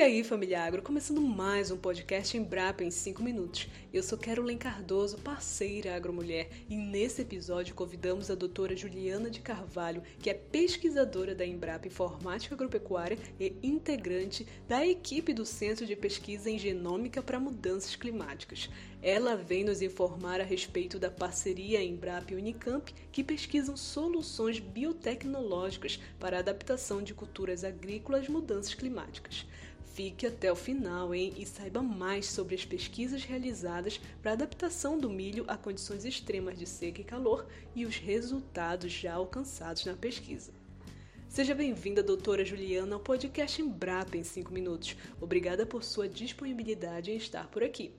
E aí, família agro, começando mais um podcast Embrapa em 5 minutos. Eu sou Carolyn Cardoso, parceira agromulher, e nesse episódio convidamos a doutora Juliana de Carvalho, que é pesquisadora da Embrapa Informática Agropecuária e integrante da equipe do Centro de Pesquisa em Genômica para Mudanças Climáticas. Ela vem nos informar a respeito da parceria Embrapa e Unicamp, que pesquisam soluções biotecnológicas para a adaptação de culturas agrícolas às mudanças climáticas. Fique até o final, hein? E saiba mais sobre as pesquisas realizadas para adaptação do milho a condições extremas de seca e calor e os resultados já alcançados na pesquisa. Seja bem-vinda, doutora Juliana, ao podcast Embrapa em 5 minutos. Obrigada por sua disponibilidade em estar por aqui.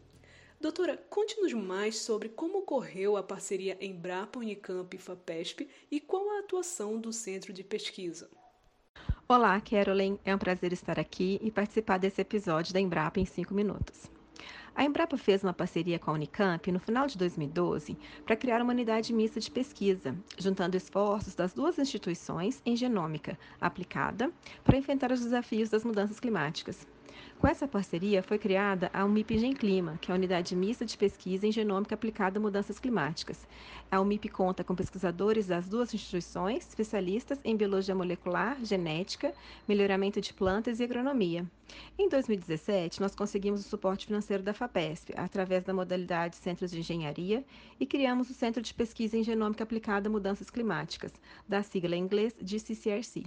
Doutora, conte-nos mais sobre como ocorreu a parceria Embrapa Unicamp e FAPESP e qual a atuação do centro de pesquisa. Olá, Carolyn. É um prazer estar aqui e participar desse episódio da Embrapa em 5 minutos. A Embrapa fez uma parceria com a Unicamp no final de 2012 para criar uma unidade mista de pesquisa, juntando esforços das duas instituições em genômica aplicada para enfrentar os desafios das mudanças climáticas. Com essa parceria, foi criada a UMIP Genclima, que é a unidade mista de pesquisa em genômica aplicada a mudanças climáticas. A UMIP conta com pesquisadores das duas instituições, especialistas em biologia molecular, genética, melhoramento de plantas e agronomia. Em 2017, nós conseguimos o suporte financeiro da FAPESP, através da modalidade Centros de Engenharia, e criamos o Centro de Pesquisa em Genômica Aplicada a Mudanças Climáticas, da sigla em inglês de CCRC.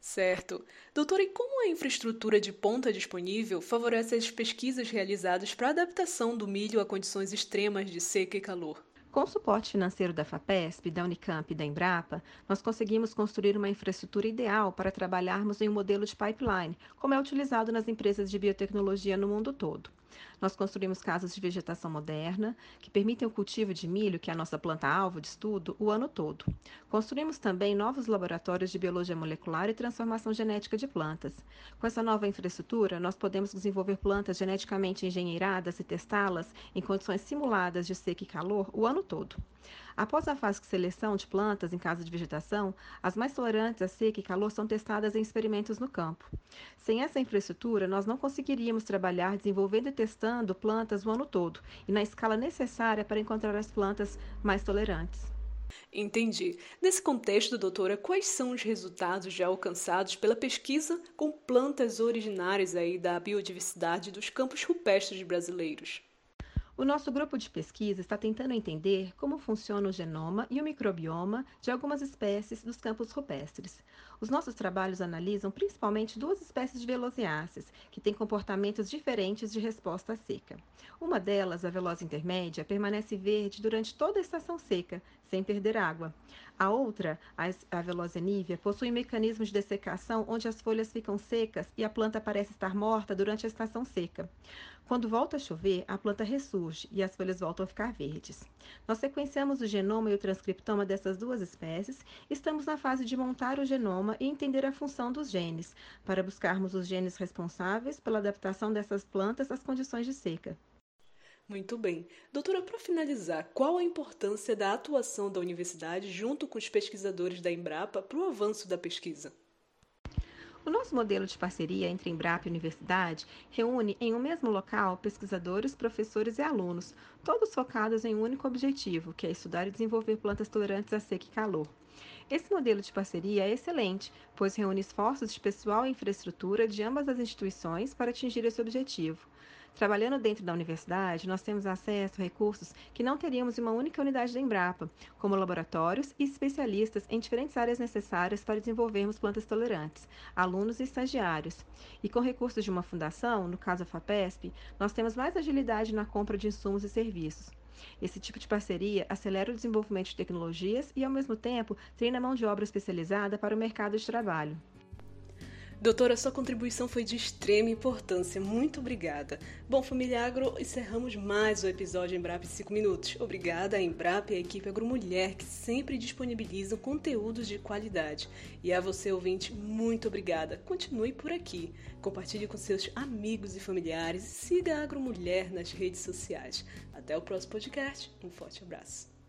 Certo. Doutora, e como a infraestrutura de ponta disponível favorece as pesquisas realizadas para a adaptação do milho a condições extremas de seca e calor? Com o suporte financeiro da FAPESP, da Unicamp e da Embrapa, nós conseguimos construir uma infraestrutura ideal para trabalharmos em um modelo de pipeline, como é utilizado nas empresas de biotecnologia no mundo todo. Nós construímos casas de vegetação moderna, que permitem o cultivo de milho, que é a nossa planta-alvo de estudo, o ano todo. Construímos também novos laboratórios de biologia molecular e transformação genética de plantas. Com essa nova infraestrutura, nós podemos desenvolver plantas geneticamente engenheiradas e testá-las em condições simuladas de seca e calor o ano todo. Após a fase de seleção de plantas em casa de vegetação, as mais tolerantes a seca e calor são testadas em experimentos no campo. Sem essa infraestrutura, nós não conseguiríamos trabalhar desenvolvendo e testando plantas o ano todo e na escala necessária para encontrar as plantas mais tolerantes. Entendi. Nesse contexto, doutora, quais são os resultados já alcançados pela pesquisa com plantas originárias aí da biodiversidade dos campos rupestres brasileiros? O nosso grupo de pesquisa está tentando entender como funciona o genoma e o microbioma de algumas espécies dos campos rupestres. Os nossos trabalhos analisam principalmente duas espécies de velociáceas, que têm comportamentos diferentes de resposta à seca. Uma delas, a veloz intermédia, permanece verde durante toda a estação seca, sem perder água. A outra, a velozenívia, possui um mecanismo de dessecação onde as folhas ficam secas e a planta parece estar morta durante a estação seca. Quando volta a chover, a planta ressurge e as folhas voltam a ficar verdes. Nós sequenciamos o genoma e o transcriptoma dessas duas espécies, estamos na fase de montar o genoma e entender a função dos genes, para buscarmos os genes responsáveis pela adaptação dessas plantas às condições de seca. Muito bem. Doutora, para finalizar, qual a importância da atuação da universidade junto com os pesquisadores da Embrapa para o avanço da pesquisa? O nosso modelo de parceria entre Embrapa e Universidade reúne em um mesmo local pesquisadores, professores e alunos, todos focados em um único objetivo, que é estudar e desenvolver plantas tolerantes a seca e calor. Esse modelo de parceria é excelente, pois reúne esforços de pessoal e infraestrutura de ambas as instituições para atingir esse objetivo. Trabalhando dentro da universidade, nós temos acesso a recursos que não teríamos em uma única unidade da Embrapa, como laboratórios e especialistas em diferentes áreas necessárias para desenvolvermos plantas tolerantes, alunos e estagiários. E com recursos de uma fundação, no caso a FAPESP, nós temos mais agilidade na compra de insumos e serviços. Esse tipo de parceria acelera o desenvolvimento de tecnologias e, ao mesmo tempo, treina mão de obra especializada para o mercado de trabalho. Doutora, sua contribuição foi de extrema importância. Muito obrigada. Bom, família Agro, encerramos mais o episódio Embrapa em 5 minutos. Obrigada à Embrapa e à equipe Agromulher, que sempre disponibilizam conteúdos de qualidade. E a você, ouvinte, muito obrigada. Continue por aqui. Compartilhe com seus amigos e familiares e siga a Agromulher nas redes sociais. Até o próximo podcast. Um forte abraço.